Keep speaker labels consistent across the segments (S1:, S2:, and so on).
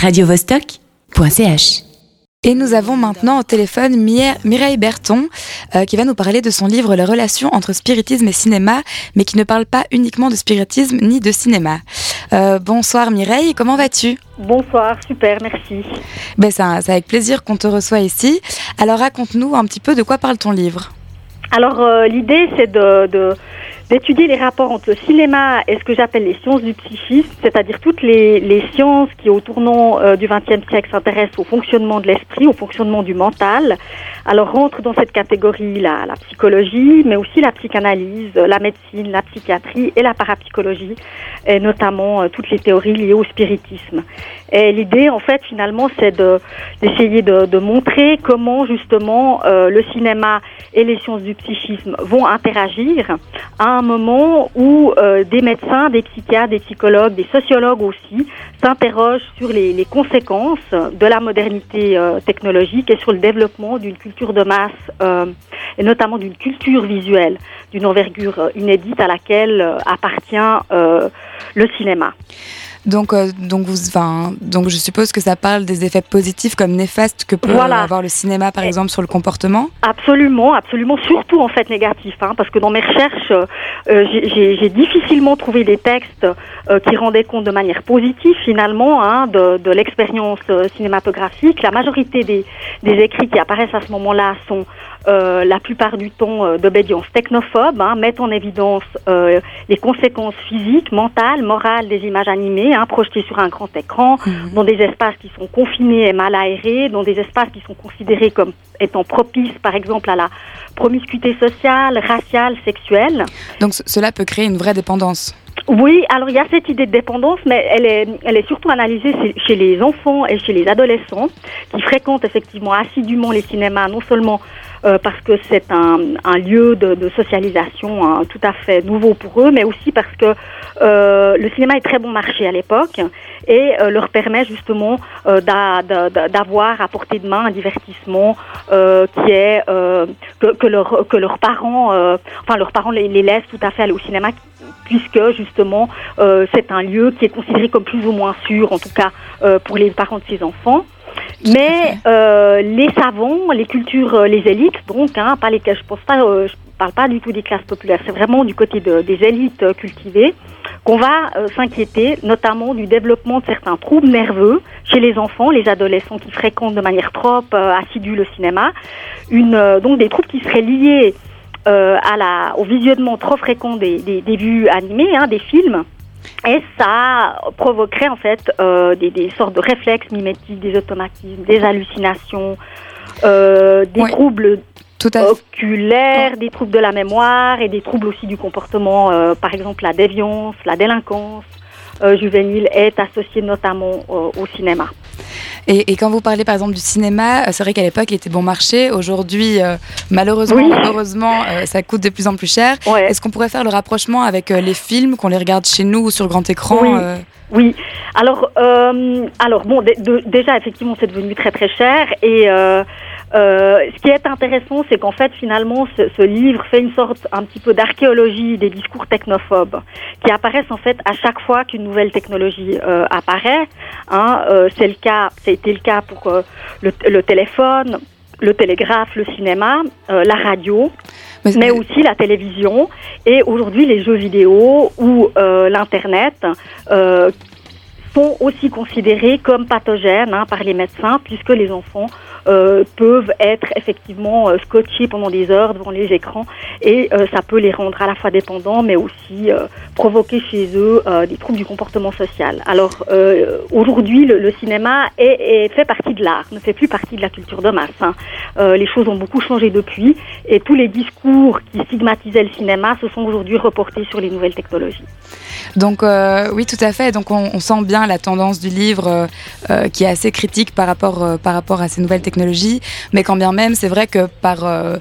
S1: radiovostok.ch.
S2: Et nous avons maintenant au téléphone Mireille Berton euh, qui va nous parler de son livre Les relations entre spiritisme et cinéma, mais qui ne parle pas uniquement de spiritisme ni de cinéma. Euh, bonsoir Mireille, comment vas-tu?
S3: Bonsoir, super, merci.
S2: Ben, c'est avec plaisir qu'on te reçoit ici. Alors raconte-nous un petit peu de quoi parle ton livre.
S3: Alors euh, l'idée c'est de d'étudier les rapports entre le cinéma et ce que j'appelle les sciences du psychisme, c'est-à-dire toutes les, les, sciences qui, au tournant euh, du XXe siècle, s'intéressent au fonctionnement de l'esprit, au fonctionnement du mental. Alors rentre dans cette catégorie la, la psychologie, mais aussi la psychanalyse, la médecine, la psychiatrie et la parapsychologie, et notamment euh, toutes les théories liées au spiritisme. Et l'idée, en fait, finalement, c'est d'essayer de, de, montrer comment justement euh, le cinéma et les sciences du psychisme vont interagir moment où euh, des médecins, des psychiatres, des psychologues, des sociologues aussi s'interrogent sur les, les, conséquences de la modernité euh, technologique et sur le développement d'une culture de masse euh, et notamment d'une culture visuelle d'une envergure inédite à laquelle appartient le cinéma.
S2: Donc, euh, donc, vous, donc, je suppose que ça parle des effets positifs comme néfastes que peut avoir le cinéma, par exemple, sur le comportement?
S3: Absolument, absolument, surtout en fait négatifs, hein, parce que dans mes recherches, euh, j'ai difficilement trouvé des textes euh, qui rendaient compte de manière positive finalement hein, de, de l'expérience cinématographique. La majorité des, des écrits qui apparaissent à ce moment-là sont euh, la plupart du temps euh, d'obédience technophobe, hein, mettent en évidence euh, les conséquences physiques, mentales, morales des images animées, hein, projetées sur un grand écran, mhm. dans des espaces qui sont confinés et mal aérés, dans des espaces qui sont considérés comme étant propices, par exemple, à la promiscuité sociale, raciale, sexuelle.
S2: Donc cela peut créer une vraie dépendance.
S3: Oui, alors il y a cette idée de dépendance, mais elle est, elle est surtout analysée chez les enfants et chez les adolescents qui fréquentent effectivement assidûment les cinémas, non seulement euh, parce que c'est un, un, lieu de, de socialisation hein, tout à fait nouveau pour eux, mais aussi parce que euh, le cinéma est très bon marché à l'époque et euh, leur permet justement euh, d'avoir à portée de main un divertissement euh, qui est que, que, leur, que leurs parents, enfin leurs parents les, les, laissent tout à fait aller au cinéma puisque justement c'est un lieu qui est considéré comme plus ou moins sûr, en tout cas pour les parents de ces enfants. Mais euh, les savants, les cultures, euh, les élites, donc, hein, pas je pense euh, parle pas du tout des classes populaires, c'est vraiment du côté de, des élites cultivées qu'on va s'inquiéter, notamment du développement de certains troubles nerveux chez les enfants, les adolescents qui fréquentent de manière trop assidue le cinéma, donc des troubles qui seraient liés au visionnement trop fréquent des, des, des vues animées, hein, des films et ça provoquerait en fait euh, des, des, sortes de réflexes mimétiques, des automatismes, des hallucinations, euh, des oui. troubles tout à oculaires, des troubles de la mémoire et des troubles aussi du comportement, euh, par exemple la déviance, la délinquance juvénile est associée notamment au cinéma.
S2: Et, et, quand vous parlez par exemple du cinéma, euh, c'est vrai qu'à l'époque il était bon marché. Aujourd'hui, euh, malheureusement, oui. heureusement, euh, ça coûte de plus en plus cher. Ouais. Est-ce qu'on pourrait faire le rapprochement avec les films, qu'on les regarde chez nous ou sur grand écran
S3: oui. Oui, alors, euh, alors bon, de, de, déjà effectivement c'est devenu très très cher et euh, euh, ce qui est intéressant, c'est qu'en fait finalement ce, ce, livre fait une sorte un petit peu d'archéologie des discours technophobes qui apparaissent en fait à chaque fois qu'une nouvelle technologie euh, apparaît. Hein, euh, c'est le cas, ça a été le cas pour euh, le, le, téléphone, le télégraphe, le cinéma, la radio. Mais, mais, aussi la télévision et aujourd'hui les jeux vidéo ou euh, l'internet euh, sont aussi considérés comme pathogènes hein, par les médecins puisque les enfants euh, peuvent être effectivement euh, scotchés pendant des heures devant les écrans et euh, ça peut les rendre à la fois dépendants mais aussi provoquer chez eux des troubles du comportement social. Alors aujourd'hui le, cinéma est, fait partie de l'art, ne fait plus partie de la culture de masse. Hein. les choses ont beaucoup changé depuis et tous les discours qui stigmatisaient le cinéma se sont aujourd'hui reportés sur les nouvelles technologies.
S2: Donc oui tout à fait, donc on, on sent bien la tendance du livre qui est assez critique par rapport, par rapport à ces nouvelles technologies technologie, mais quand bien même, c'est vrai que par euh,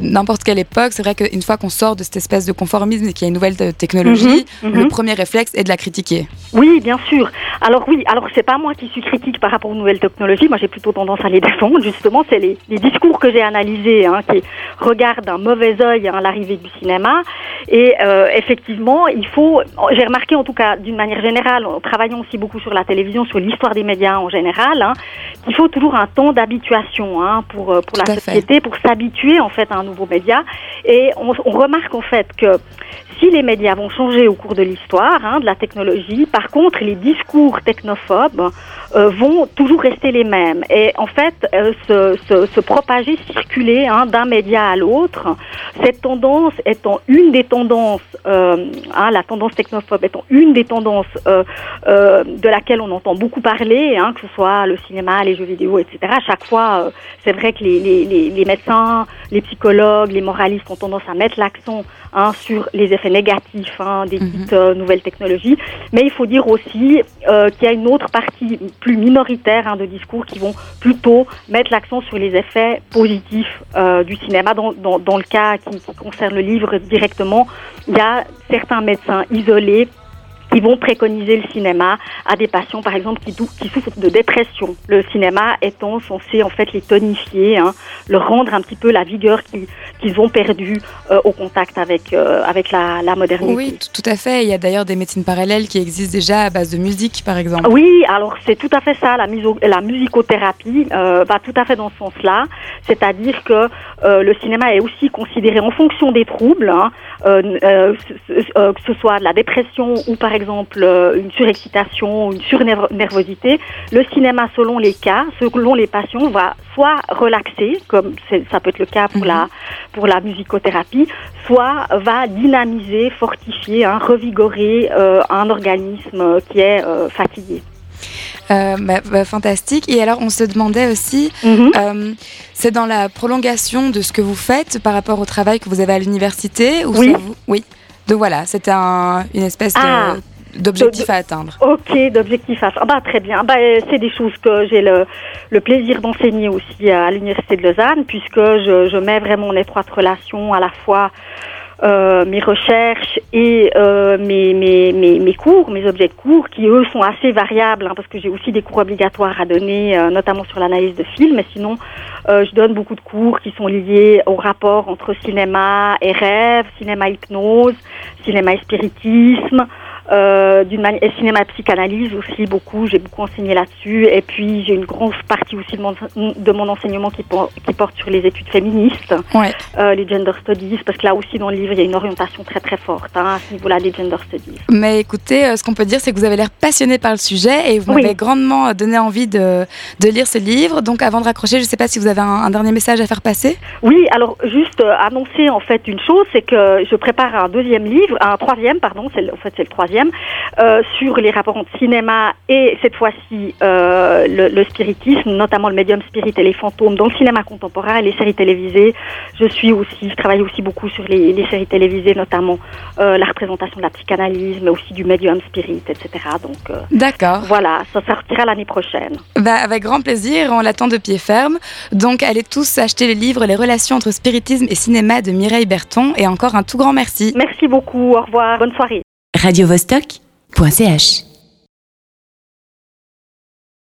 S2: n'importe quelle époque, c'est vrai qu'une fois qu'on sort de cette espèce de conformisme et qu'il y a une nouvelle technologie, mm -hmm. le premier réflexe est de la critiquer.
S3: Oui, bien sûr. Alors oui, alors c'est pas moi qui suis critique par rapport aux nouvelles technologies. Moi, j'ai plutôt tendance à les défendre. Justement, c'est les, discours que j'ai analysés hein, qui regardent d'un mauvais œil hein, l'arrivée du cinéma. Et euh, effectivement, il faut. J'ai remarqué, en tout cas, d'une manière générale, en travaillant aussi beaucoup sur la télévision, sur l'histoire des médias en général, hein, qu'il faut toujours un temps d'habituation hein, pour euh, la société, pour s'habituer en fait à un nouveau média. Et on, on remarque en fait que si les médias vont changer au cours de l'histoire, hein, de la technologie, par contre, les discours technophobes euh, vont toujours rester les mêmes. Et en fait, euh, se, propager, circuler hein, d'un média à l'autre, cette tendance étant une des tendances, euh, hein, la tendance technophobe étant une des tendances de laquelle on entend beaucoup parler, que ce soit le cinéma, les jeux vidéo, etc. À chaque fois, c'est vrai que les, médecins, les psychologues, les moralistes ont tendance à mettre l'accent sur les effets négatifs hein, des mhm. dites nouvelles technologies. Mais il faut dire aussi qu'il y a une autre partie plus minoritaires hein, de discours qui vont plutôt mettre l'accent sur les effets positifs euh, du cinéma. Dans, dans, dans le cas qui, qui concerne le livre directement, il y a certains médecins isolés qui vont préconiser le cinéma à des patients, par exemple, qui, qui souffrent de dépression. Le cinéma étant censé en fait les tonifier, hein, leur rendre un petit peu la vigueur qu'ils ont perdue euh, au contact avec euh, avec la, la, modernité.
S2: Oui, tout à fait. Il y a d'ailleurs des médecines parallèles qui existent déjà à base de musique, par exemple.
S3: Oui, alors c'est tout à fait ça. La, muso la musicothérapie euh, va tout à fait dans ce sens-là, c'est-à-dire que le cinéma est aussi considéré en fonction des troubles, hein, que ce soit de la dépression ou par exemple exemple euh, une surexcitation, une surnervosité, le cinéma, selon les cas, selon les patients, va soit relaxer, comme ça peut être le cas pour, la, mhm. pour la musicothérapie, soit va dynamiser, fortifier, hein, revigorer euh, un organisme qui est euh, fatigué.
S2: Euh, bah, bah, fantastique. Et alors, on se demandait aussi, mhm. euh, c'est dans la prolongation de ce que vous faites par rapport au travail que vous avez à l'université ou
S3: Oui.
S2: Oui. Donc voilà, c'était un, une espèce
S3: ah.
S2: de d'objectifs à atteindre.
S3: Ok, d'objectifs à atteindre. Bah, très bien. Bah, c'est des choses que j'ai le, le plaisir d'enseigner aussi à l'Université de Lausanne, puisque je, je mets vraiment en étroite relation à la fois euh, mes recherches et euh, mes, mes, mes, mes, cours, mes objets de cours, qui eux sont assez variables, hein, parce que j'ai aussi des cours obligatoires à donner, euh, notamment sur l'analyse de films, mais sinon, euh, je donne beaucoup de cours qui sont liés au rapport entre cinéma et rêve, cinéma hypnose, cinéma et spiritisme, euh, d'une manière cinéma psychanalyse aussi beaucoup. J'ai beaucoup enseigné là-dessus. Et puis j'ai une grosse partie aussi de mon, de mon enseignement qui, qui porte sur les études féministes.
S2: Ouais.
S3: euh, les gender studies parce que là aussi dans le livre il y a une orientation très très forte hein, à ce niveau-là des gender studies.
S2: Mais écoutez euh, ce qu'on peut dire c'est que vous avez l'air passionné par le sujet et vous
S3: oui.
S2: m'avez grandement donné envie de, de lire ce livre. Donc avant de raccrocher je ne sais pas si vous avez un, un, dernier message à faire passer.
S3: Oui alors juste annoncer en fait une chose c'est que je prépare un deuxième livre un troisième pardon c'est en fait c'est le troisième euh, sur les rapports entre cinéma et cette fois-ci euh, le, le, spiritisme, notamment le médium spirit et les fantômes dans le cinéma contemporain et les séries télévisées. Je suis aussi, je travaille aussi beaucoup sur les, les séries télévisées, notamment euh, la représentation de la psychanalyse, mais aussi du médium spirit, etc. Donc,
S2: d'accord.
S3: Voilà, ça sortira l'année prochaine.
S2: Bah, avec grand plaisir, on l'attend de pied ferme. Donc, allez tous acheter le livre Les relations entre spiritisme et cinéma de Mireille Berton. Et encore un tout grand merci.
S3: Merci beaucoup. Au revoir. Bonne soirée
S1: radiovostok.ch